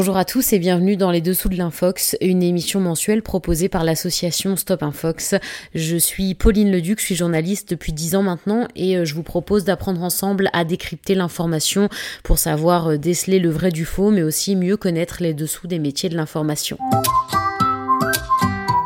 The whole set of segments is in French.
Bonjour à tous et bienvenue dans Les Dessous de l'Infox, une émission mensuelle proposée par l'association Stop Infox. Je suis Pauline Leduc, je suis journaliste depuis 10 ans maintenant et euh, je vous propose d'apprendre ensemble à décrypter l'information pour savoir euh, déceler le vrai du faux mais aussi mieux connaître les dessous des métiers de l'information.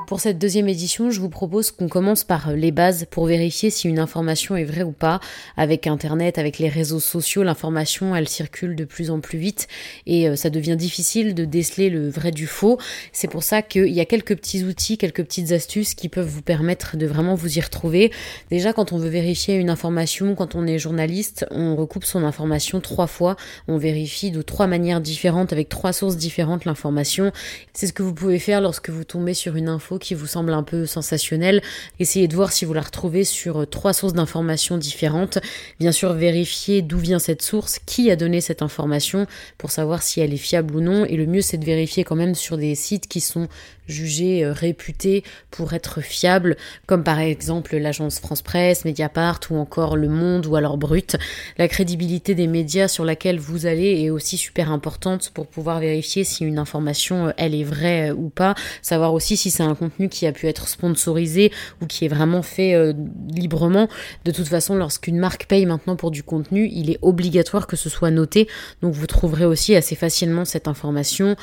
Pour cette deuxième édition, je vous propose qu'on commence par les bases pour vérifier si une information est vraie ou pas. Avec Internet, avec les réseaux sociaux, l'information, elle circule de plus en plus vite et euh, ça devient difficile de déceler le vrai du faux. C'est pour ça qu'il y a quelques petits outils, quelques petites astuces qui peuvent vous permettre de vraiment vous y retrouver. Déjà, quand on veut vérifier une information, quand on est journaliste, on recoupe son information trois fois. On vérifie de trois manières différentes, avec trois sources différentes l'information. C'est ce que vous pouvez faire lorsque vous tombez sur une info qui vous semble un peu sensationnel, essayez de voir si vous la retrouvez sur euh, trois sources d'informations différentes. Bien sûr, vérifiez d'où vient cette source, qui a donné cette information pour savoir si elle est fiable ou non. Et le mieux, c'est de vérifier quand même sur des sites qui sont jugés euh, réputés pour être fiables, comme par exemple l'agence France Presse, Mediapart ou encore Le Monde ou alors Brut. La crédibilité des médias sur laquelle vous allez est aussi super importante pour pouvoir vérifier si une information euh, elle est vraie ou pas, savoir aussi si c'est un contenu qui a pu être sponsorisé ou qui est vraiment fait euh, librement. De toute façon, lorsqu'une marque paye maintenant pour du contenu, il est obligatoire que ce soit noté. Donc vous trouverez aussi assez facilement cette information.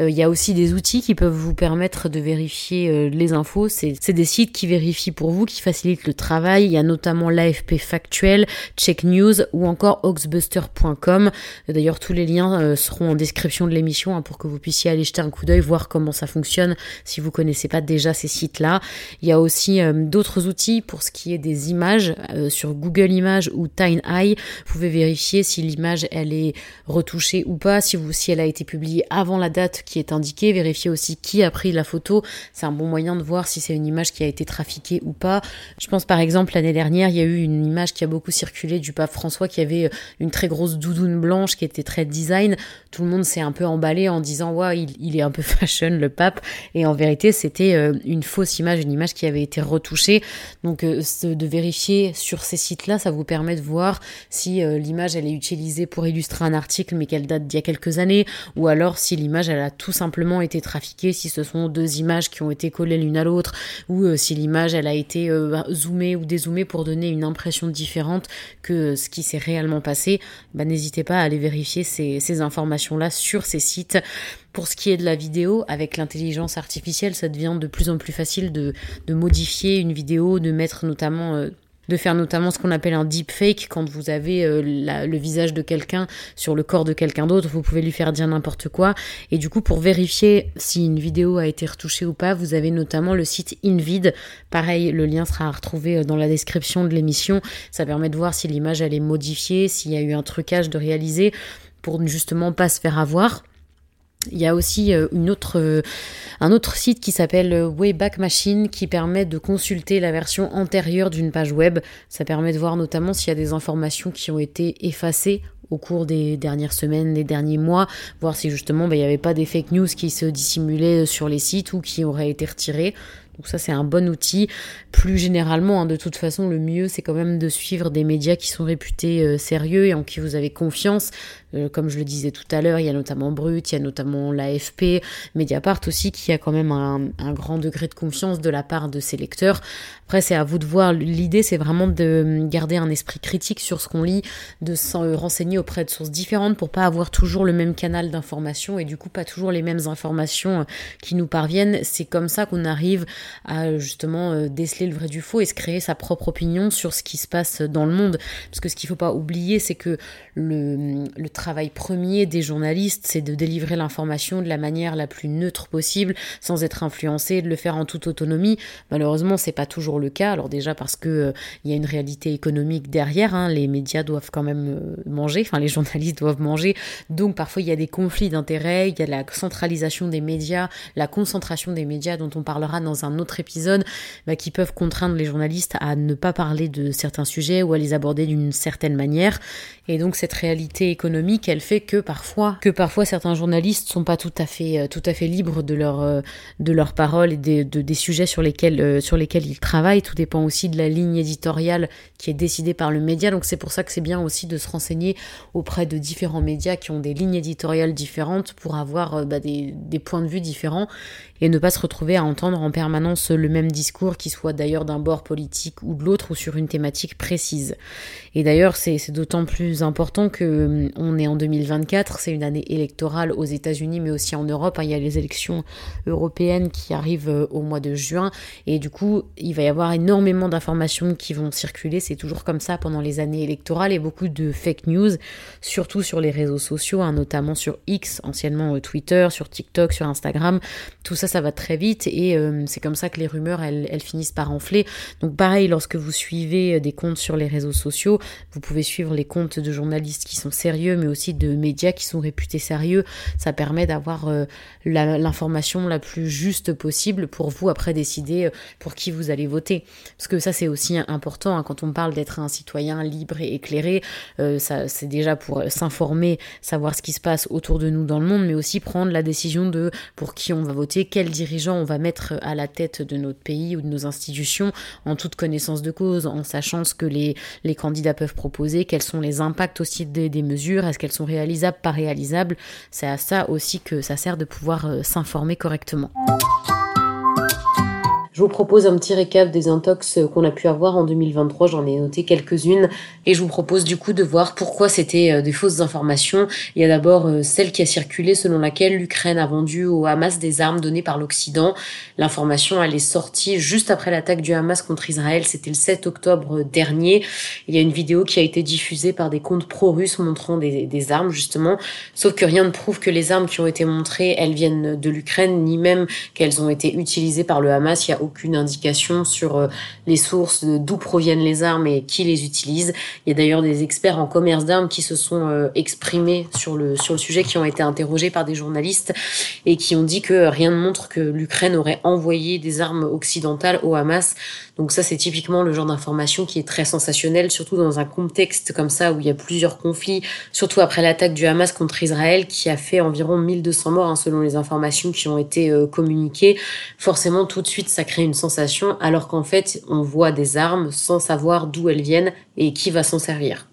Euh, il y a aussi des outils qui peuvent vous permettre de vérifier euh, les infos. C'est des sites qui vérifient pour vous, qui facilitent le travail. Il y a notamment l'AFP Factuel, Check News ou encore oxbuster.com. D'ailleurs, tous les liens seront en description de l'émission hein, pour que vous puissiez aller jeter un coup d'œil, voir comment ça fonctionne si vous connaissez pas déjà ces sites-là. Il y a aussi euh, d'autres outils pour ce qui est des images euh, sur Google Images ou TimeEye. Vous pouvez vérifier si l'image elle est retouchée ou pas, si, vous, si elle a été publiée avant la date qui est indiquée. Vérifier aussi qui a pris la photo. C'est un bon moyen de voir si c'est une image qui a été trafiquée ou pas. Je pense par exemple l'année dernière, il y a eu une image qui a beaucoup circulé du pape François qui avait euh, une très grosse doudoune blanche qui était très design. Tout le monde s'est un peu emballé en disant il, il est un peu fashion le pape et en vérité c'était une fausse image, une image qui avait été retouchée. Donc euh, de vérifier sur ces sites-là, ça vous permet de voir si euh, l'image elle est utilisée pour illustrer un article mais qu'elle date d'il y a quelques années, ou alors si l'image elle a tout simplement été trafiquée, si ce sont deux images qui ont été collées l'une à l'autre, ou euh, si l'image elle a été zoomée ou dézoomée pour donner une impression différente que ce qui s'est réellement passé. Bah, n'hésitez pas à aller vérifier ces, ces informations-là sur ces sites. Pour ce qui est de la vidéo, avec l'intelligence artificielle, ça devient de plus en plus facile de, modifier une vidéo, de mettre notamment euh, de faire notamment ce qu'on appelle un deepfake quand vous avez euh, le visage de quelqu'un sur le corps de quelqu'un d'autre, vous pouvez lui faire dire n'importe quoi. Et du coup, pour vérifier si une vidéo a été retouchée ou pas, vous avez notamment le site Invid. Pareil, le lien sera retrouvé euh, dans la description de l'émission. Ça permet de voir si l'image elle est modifiée, s'il y a eu un trucage de réaliser pour justement pas se faire avoir. Il y a aussi euh, euh, un autre site qui s'appelle euh, Wayback Machine qui permet de consulter la version antérieure d'une page web. Ça permet de voir notamment s'il y a des informations qui ont été effacées au cours des dernières semaines, des derniers mois, voir si justement bah, il n'y avait pas des fake news qui se dissimulaient sur les sites ou qui auraient été retirés. Donc ça c'est un bon outil. Plus généralement, hein, de toute façon, le mieux c'est quand même de suivre des médias qui sont réputés sérieux et en qui vous avez confiance. Euh, comme je le disais tout à l'heure, il y a notamment Brut, il y a notamment l'AFP, Mediapart aussi, qui a quand même un, grand degré de confiance de la part de ses lecteurs. Après, c'est à vous de voir. L'idée, c'est vraiment de garder un esprit critique sur ce qu'on lit, de euh, renseigner auprès de sources différentes pour pas avoir toujours le même canal d'information et du coup pas toujours les mêmes informations euh, qui nous parviennent. C'est comme ça qu'on arrive à justement déceler le vrai du faux et se créer sa propre opinion sur ce qui se passe dans le monde. Parce que ce qu'il faut pas oublier, c'est que le, le travail premier des journalistes, c'est de délivrer l'information de la manière la plus neutre possible, sans être influencé, de le faire en toute autonomie. Malheureusement, c'est pas toujours le cas. Alors déjà parce que euh, il y a une réalité économique derrière. Hein. Les médias doivent quand même euh, manger, enfin les journalistes doivent manger. Donc parfois il y a des conflits d'intérêts, il y a la centralisation des médias, la concentration des médias dont on parlera dans un autre épisode, bah, qui peuvent contraindre les journalistes à ne pas parler de certains sujets ou à les aborder d'une certaine manière. Et donc cette réalité économique, elle fait que parfois, que parfois certains journalistes sont pas tout à fait, euh, tout à fait libres de leur, euh, de leurs paroles et des, de, des sujets sur lesquels, euh, sur lesquels ils travaillent. Tout dépend aussi de la ligne éditoriale qui est décidée par le média. Donc c'est pour ça que c'est bien aussi de se renseigner auprès de différents médias qui ont des lignes éditoriales différentes pour avoir bah, des points de vue différents et ne pas se retrouver à entendre en permanence le même discours qui soit d'ailleurs d'un bord politique ou de l'autre ou sur une thématique précise. Et d'ailleurs, c'est d'autant plus important que hum, on est en 2024, c'est une année électorale aux États-Unis mais aussi en Europe. Il y a les élections européennes qui arrivent euh, au mois de juin et du coup, il va y avoir énormément d'informations qui vont circuler. C'est toujours comme ça pendant les années électorales et beaucoup de fake news, surtout sur les réseaux sociaux, hein, notamment sur X, anciennement euh, Twitter, sur TikTok, sur Instagram. Tout ça ça, va très vite et euh, c'est comme ça que les rumeurs, elles, elles, finissent par enfler. Donc pareil, lorsque vous suivez euh, des comptes sur les réseaux sociaux, vous pouvez suivre les comptes de journalistes qui sont sérieux, mais aussi de médias qui sont réputés sérieux. Ça permet d'avoir euh, l'information la, plus juste possible pour vous après décider pour qui vous allez voter. Parce que ça, c'est aussi important hein, quand on parle d'être un citoyen libre et éclairé. ça, c'est déjà pour s'informer, savoir ce qui se passe autour de nous dans le monde, mais aussi prendre la décision de pour qui on va voter, quels dirigeants on va mettre à la tête de notre pays ou de nos institutions en toute connaissance de cause, en sachant ce que les, les candidats peuvent proposer, quels sont les impacts aussi des, des mesures, est-ce qu'elles sont réalisables, pas réalisables. C'est à ça aussi que ça sert de pouvoir euh, s'informer correctement. Je vous propose un petit récap des intox qu'on a pu avoir en 2023, j'en ai noté quelques-unes, et je vous propose du coup de voir pourquoi c'était euh, des fausses informations. Il y a d'abord euh, celle qui a circulé selon laquelle l'Ukraine a vendu au Hamas des armes données par l'Occident. L'information, elle est sortie juste après l'attaque du Hamas contre Israël, c'était le 7 octobre dernier. Il y a une vidéo qui a été diffusée par des comptes pro-russes montrant des, armes justement, sauf que rien ne prouve que les armes qui ont été montrées, elles viennent de l'Ukraine, ni même qu'elles ont été utilisées par le Hamas. Il y a aucune indication sur euh, les sources d'où proviennent les armes et qui les utilise. Il y a d'ailleurs des experts en commerce d'armes qui se sont euh, exprimés sur le, sur le sujet, qui ont été interrogés par des journalistes et qui ont dit que rien ne montre que l'Ukraine aurait envoyé des armes occidentales au Hamas. Donc ça, c'est typiquement le genre d'information qui est très sensationnel, surtout dans un contexte comme ça où il y a plusieurs conflits, surtout après l'attaque du Hamas contre Israël qui a fait environ 1200 morts hein, selon les informations qui ont été euh, communiquées. Forcément, tout de suite, ça crée une sensation, alors qu'en fait, on voit des armes sans savoir d'où elles viennent et qui va s'en servir.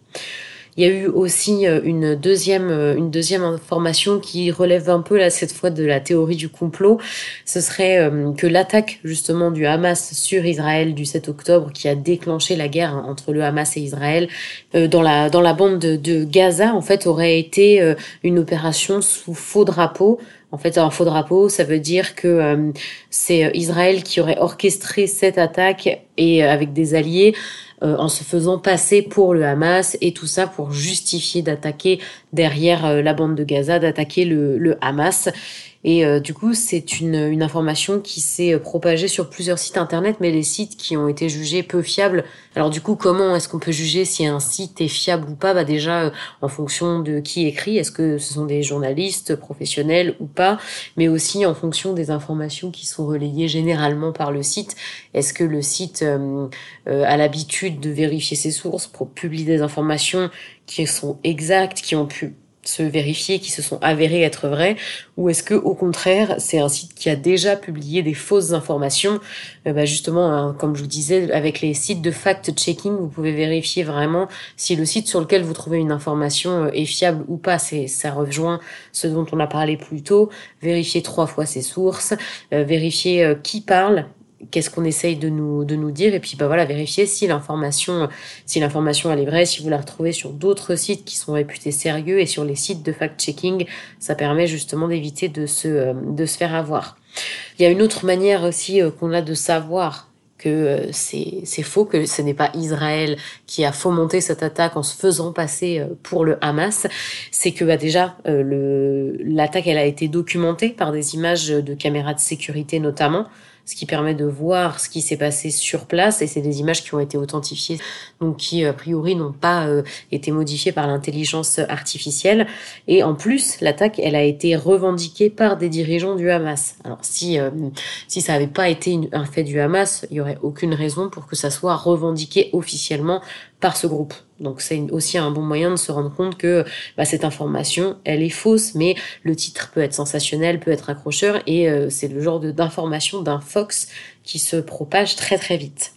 Il y a eu aussi euh, une deuxième, euh, une deuxième information qui relève un peu là cette fois de la théorie du complot. Ce serait euh, que l'attaque justement du Hamas sur Israël du 7 octobre qui a déclenché la guerre entre le Hamas et Israël dans la dans la bande de, de Gaza en fait aurait été une opération sous faux drapeau en fait, un faux drapeau, ça veut dire que c'est Israël qui aurait orchestré cette attaque et avec des alliés euh, en se faisant passer pour le Hamas et tout ça pour justifier d'attaquer derrière euh, la bande de Gaza, d'attaquer le Hamas. Et euh, du coup, c'est une, une, information qui s'est propagée sur plusieurs sites internet, mais les sites qui ont été jugés peu fiables. Alors du coup, comment est-ce qu'on peut juger si un site est fiable ou pas? Bah déjà, euh, en fonction de qui écrit, est-ce que ce sont des journalistes professionnels ou pas? Mais aussi en fonction des informations qui sont relayées généralement par le site. Est-ce que le site euh, a l'habitude de vérifier ses sources pour publier des informations qui sont exactes, qui ont pu se vérifier, qui se sont avérés être vrais, ou est-ce que au contraire c'est un site qui a déjà publié des fausses informations euh, bah Justement, hein, comme je vous disais, avec les sites de fact-checking, vous pouvez vérifier vraiment si le site sur lequel vous trouvez une information euh, est fiable ou pas. C'est ça rejoint ce dont on a parlé plus tôt. Vérifier trois fois ses sources, euh, vérifier qui parle qu'est-ce qu'on essaye de nous, de nous dire et puis bah voilà vérifier si l'information si l'information elle est vraie si vous la retrouvez sur d'autres sites qui sont réputés sérieux et sur les sites de fact-checking ça permet justement d'éviter de se euh, de se faire avoir. Il y a une autre manière aussi euh, qu'on a de savoir que euh, c'est faux, que ce n'est pas Israël qui a fomenté cette attaque en se faisant passer pour le Hamas, c'est que bah, déjà l'attaque elle a été documentée par des images de caméras de sécurité notamment, ce qui permet de voir ce qui s'est passé sur place et c'est des images qui ont été authentifiées donc qui a priori n'ont pas euh, été modifiées par l'intelligence artificielle et en plus l'attaque elle a été revendiquée par des dirigeants du Hamas. Alors si euh, si ça n'avait pas été un fait du Hamas, il y aurait aucune raison pour que ça soit revendiqué officiellement par ce groupe. Donc c'est aussi un bon moyen de se rendre compte que bah, cette information, elle est fausse, mais le titre peut être sensationnel, peut être accrocheur, et euh, c'est le genre d'information d'un Fox qui se propage très très vite.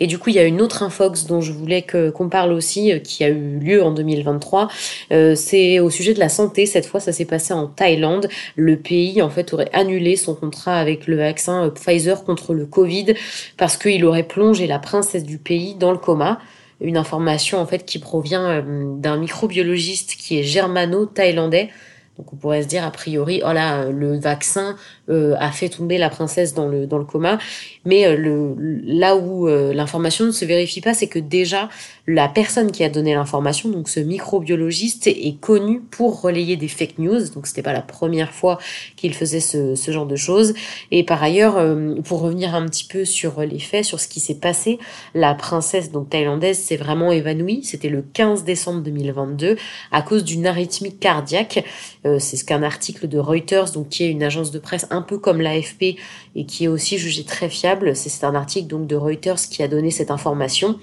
Et du coup, il y a une autre infox dont je voulais qu'on parle aussi, euh, qui a eu lieu en 2023. Euh, c'est au sujet de la santé. Cette fois, ça s'est passé en Thaïlande. Le pays, en fait, aurait annulé son contrat avec le vaccin Pfizer contre le Covid parce qu'il aurait plongé la princesse du pays dans le coma une information en fait qui provient euh, d'un microbiologiste qui est germano-thaïlandais. Donc on pourrait se dire a priori, oh là, le vaccin euh, a fait tomber la princesse dans le, dans le coma. Mais euh, le, là où l'information ne se vérifie pas, c'est que déjà la personne qui a donné l'information, donc ce microbiologiste, est connu pour relayer des fake news. Donc c'était pas la première fois qu'il faisait ce, ce, genre de choses. Et par ailleurs, euh, pour revenir un petit peu sur les faits, sur ce qui s'est passé, la princesse donc thaïlandaise s'est vraiment évanouie. C'était le 15 décembre 2022 à cause d'une arythmie cardiaque. Euh, c'est ce qu'un article de Reuters, donc qui est une agence de presse un peu comme l'AFP et qui est aussi jugé très fiable. C'est un article donc de Reuters qui a donné cette information.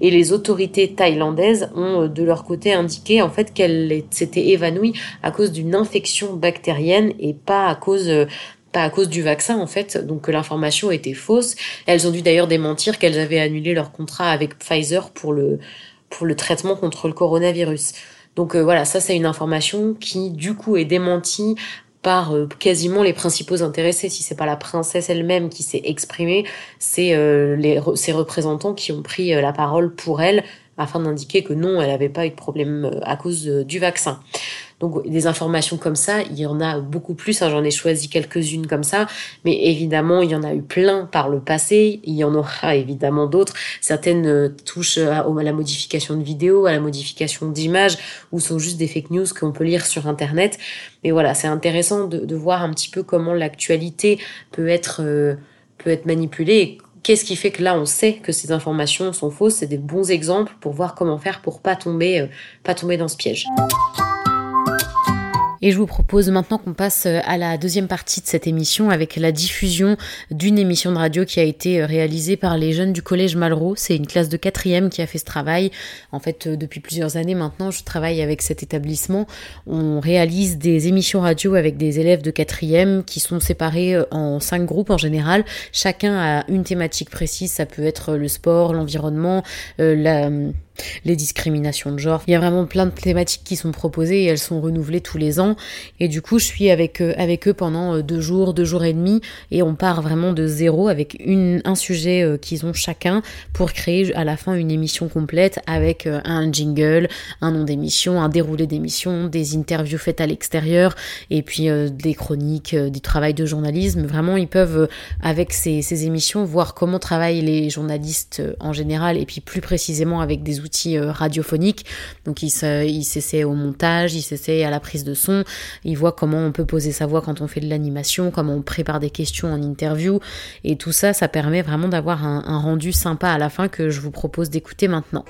Et les autorités thaïlandaises ont euh, de leur côté indiqué en fait qu'elle s'était évanouie à cause d'une infection bactérienne et pas à cause euh, pas à cause du vaccin en fait, donc que l'information était fausse. Elles ont dû d'ailleurs démentir qu'elles avaient annulé leur contrat avec Pfizer pour le pour le traitement contre le coronavirus. Donc euh, voilà, ça c'est une information qui du coup est démentie par euh, quasiment les principaux intéressés. Si c'est pas la princesse elle-même qui s'est exprimée, c'est euh, les ses représentants qui ont pris la parole pour elle afin d'indiquer que non, elle n'avait pas eu de problème à cause du vaccin. Donc des informations comme ça, il y en a beaucoup plus. Hein, J'en ai choisi quelques-unes comme ça, mais évidemment, il y en a eu plein par le passé. Il y en aura évidemment d'autres. Certaines euh, touchent à, la modification de vidéos, à la modification d'images, ou sont juste des fake news qu'on peut lire sur Internet. Mais voilà, c'est intéressant de, voir un petit peu comment l'actualité peut être euh, peut être manipulée qu'est-ce qui fait que là on sait que ces informations sont fausses c'est des bons exemples pour voir comment faire pour pas tomber euh, pas tomber dans ce piège. Et je vous propose maintenant qu'on passe euh, à la deuxième partie de cette émission avec la diffusion d'une émission de radio qui a été euh, réalisée par les jeunes du collège Malraux. C'est une classe de quatrième qui a fait ce travail. En fait, euh, depuis plusieurs années maintenant, je travaille avec cet établissement. On réalise des émissions radio avec des élèves de quatrième qui sont séparés en cinq groupes en général. Chacun a une thématique précise. Ça peut être le sport, l'environnement, la les discriminations de genre. Il y a vraiment plein de thématiques qui sont proposées et elles sont renouvelées tous les ans. Et du coup, je suis avec, eux, avec eux pendant euh, deux jours, deux jours et demi et on part vraiment de zéro avec une, un sujet euh, qu'ils ont chacun pour créer à la fin une émission complète avec euh, un jingle, un nom d'émission, un déroulé d'émission, des interviews faites à l'extérieur et puis des chroniques, du travail de journalisme. Vraiment, ils peuvent, avec ces, ces émissions, voir comment travaillent les journalistes en général et puis plus précisément avec des outils euh, radiophoniques. Donc il s'essaie au montage, il s'essaie à la prise de son, il voit comment on peut poser sa voix quand on fait de l'animation, comment on prépare des questions en interview. Et tout ça, ça permet vraiment d'avoir un rendu sympa à la fin que je vous propose d'écouter maintenant.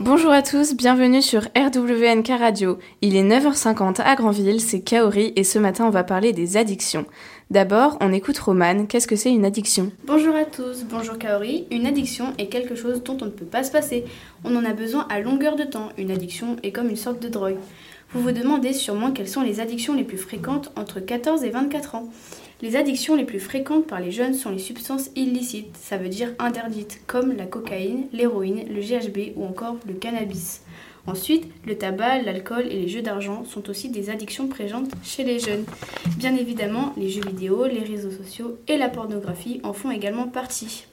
Bonjour à tous, bienvenue sur RWNK Radio. Il est 9h50 à Granville, c'est Kaori et ce matin on va parler des addictions. D'abord, on écoute Romane, qu'est-ce que c'est une addiction? Bonjour à tous, bonjour Kaori. Une addiction est quelque chose dont on ne peut pas se passer. On en a besoin à longueur de temps. Une addiction est comme une sorte de drogue. Vous vous demandez sûrement quelles sont les addictions les plus fréquentes entre 14 et 24 ans. Les addictions les plus fréquentes par les jeunes sont les substances illicites, ça veut dire interdites, comme la cocaïne, l'héroïne, le GHB ou encore le cannabis. Ensuite, le tabac, l'alcool et les jeux d'argent sont aussi des addictions présentes chez les jeunes. Bien évidemment, les jeux vidéo, les réseaux sociaux et la pornographie en font également partie.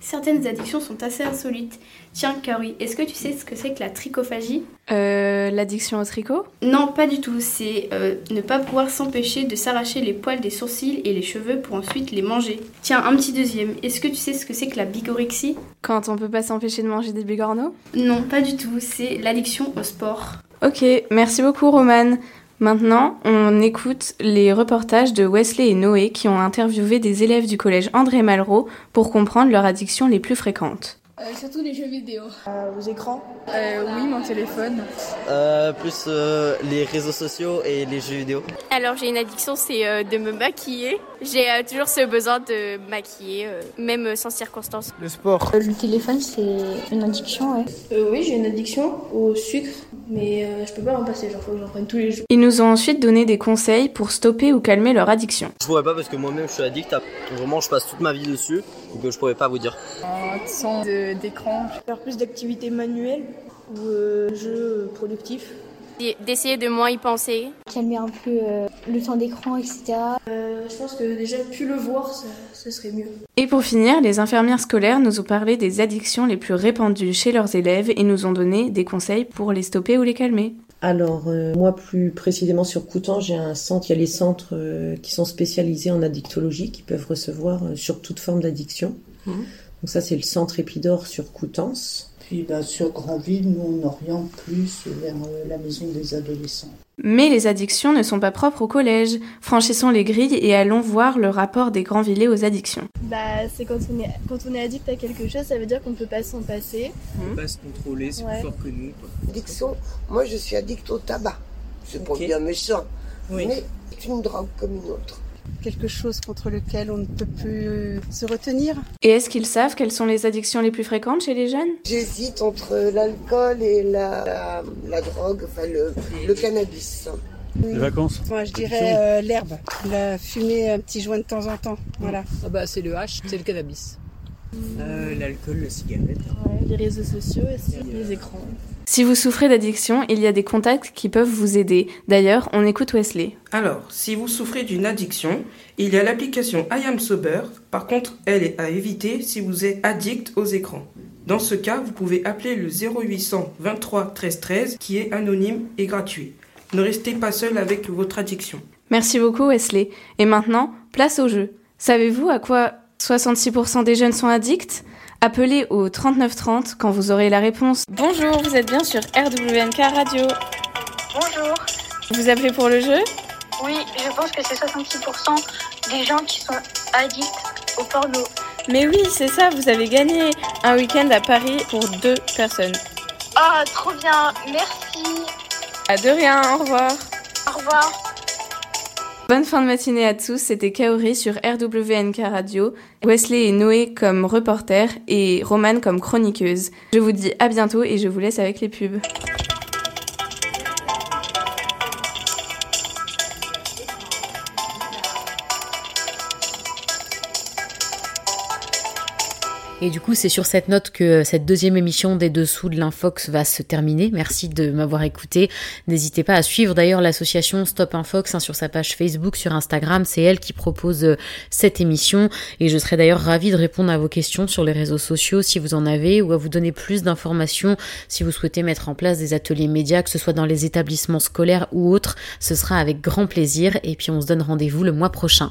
Certaines addictions sont assez insolites. Tiens, Kaori, est-ce que tu sais ce que c'est que la trichophagie Euh, l'addiction au tricot? Non, pas du tout. C'est euh, ne pas pouvoir s'empêcher de s'arracher les poils des sourcils et les cheveux pour ensuite les manger. Tiens, un petit deuxième. Est-ce que tu sais ce que c'est que la bigorexie? Quand on peut pas s'empêcher de manger des bigorneaux? Non, pas du tout. C'est l'addiction au sport. Ok, merci beaucoup Romane. Maintenant, on écoute les reportages de Wesley et Noé qui ont interviewé des élèves du collège André Malraux pour comprendre leurs addictions les plus fréquentes. Euh, surtout les jeux vidéo. Euh, aux écrans Euh, oui, mon téléphone. Euh, plus euh, les réseaux sociaux et les jeux vidéo. Alors j'ai une addiction, c'est euh, de me maquiller. J'ai euh, toujours ce besoin de maquiller, euh, même sans circonstance. Le sport. Le téléphone, c'est une addiction, ouais. euh, Oui, j'ai une addiction au sucre, mais euh, je peux pas m'en passer, genre faut que j'en prenne tous les jours. Ils nous ont ensuite donné des conseils pour stopper ou calmer leur addiction. Je pourrais pas parce que moi-même je suis addict. à- Vraiment, je passe toute ma vie dessus. Donc euh, je pourrais pas vous dire. En temps d'écran. Faire plus d'activités manuelles ou euh, jeux productifs. D'essayer de moins y penser. Calmer un peu euh, le temps d'écran, etc. Euh, je pense que déjà, plus le voir, ça, ça serait mieux. Et pour finir, les infirmières scolaires nous ont parlé des addictions les plus répandues chez leurs élèves et nous ont donné des conseils pour les stopper ou les calmer. Alors, euh, moi, plus précisément sur Coutan, j'ai un centre, il y a les centres euh, qui sont spécialisés en addictologie, qui peuvent recevoir euh, sur toute forme d'addiction. Mhm. Donc ça, c'est le centre Épidore sur Coutances. Puis bah, sur Grandville, nous on oriente plus vers euh, la maison des adolescents. Mais les addictions ne sont pas propres au collège. Franchissons les grilles et allons voir le rapport des Grands-Villers aux addictions. Bah, c'est quand on est quand on est addict à quelque chose, ça veut dire qu'on peut pas s'en passer. On peut pas se contrôler, c'est Ouais. plus fort que nous. Addiction, moi je suis addict au tabac. C'est pas Ok. bien méchant, Oui. mais c'est une drogue comme une autre. Quelque chose contre lequel on ne peut plus se retenir. Et est-ce qu'ils savent quelles sont les addictions les plus fréquentes chez les jeunes? J'hésite entre l'alcool et la, la, la drogue, enfin le, le cannabis. Les vacances? Moi, je dirais euh, l'herbe. La fumer un petit joint de temps en temps. Voilà. Ah bah c'est le H, c'est le cannabis. Euh, L'alcool, la cigarette. Ouais, les réseaux sociaux aussi, les écrans. Si vous souffrez d'addiction, il y a des contacts qui peuvent vous aider. D'ailleurs, on écoute Wesley. Alors, si vous souffrez d'une addiction, il y a l'application I Am Sober. Par contre, elle est à éviter si vous êtes addict aux écrans. Dans ce cas, vous pouvez appeler le 0800 23 13 13 qui est anonyme et gratuit. Ne restez pas seul avec votre addiction. Merci beaucoup Wesley. Et maintenant, place au jeu. Savez-vous à quoi 66% des jeunes sont addicts? Appelez au 3930 quand vous aurez la réponse. Bonjour, vous êtes bien sur RWNK Radio. Bonjour. Vous appelez pour le jeu? Oui, je pense que c'est 66% des gens qui sont addicts au porno. Mais oui, c'est ça, vous avez gagné un week-end à Paris pour deux personnes. Ah, trop bien. Merci. À de rien, au revoir. Au revoir. Bonne fin de matinée à tous, c'était Kaori sur RWNK Radio, Wesley et Noé comme reporters et Romane comme chroniqueuse. Je vous dis à bientôt et je vous laisse avec les pubs. Et du coup, c'est sur cette note que cette deuxième émission des Dessous de l'Infox va se terminer. Merci de m'avoir écouté. N'hésitez pas à suivre d'ailleurs l'association Stop Infox hein, sur sa page Facebook, sur Instagram. C'est elle qui propose euh, cette émission. Et je serais d'ailleurs ravie de répondre à vos questions sur les réseaux sociaux si vous en avez ou à vous donner plus d'informations si vous souhaitez mettre en place des ateliers médias, que ce soit dans les établissements scolaires ou autres. Ce sera avec grand plaisir. Et puis on se donne rendez-vous le mois prochain.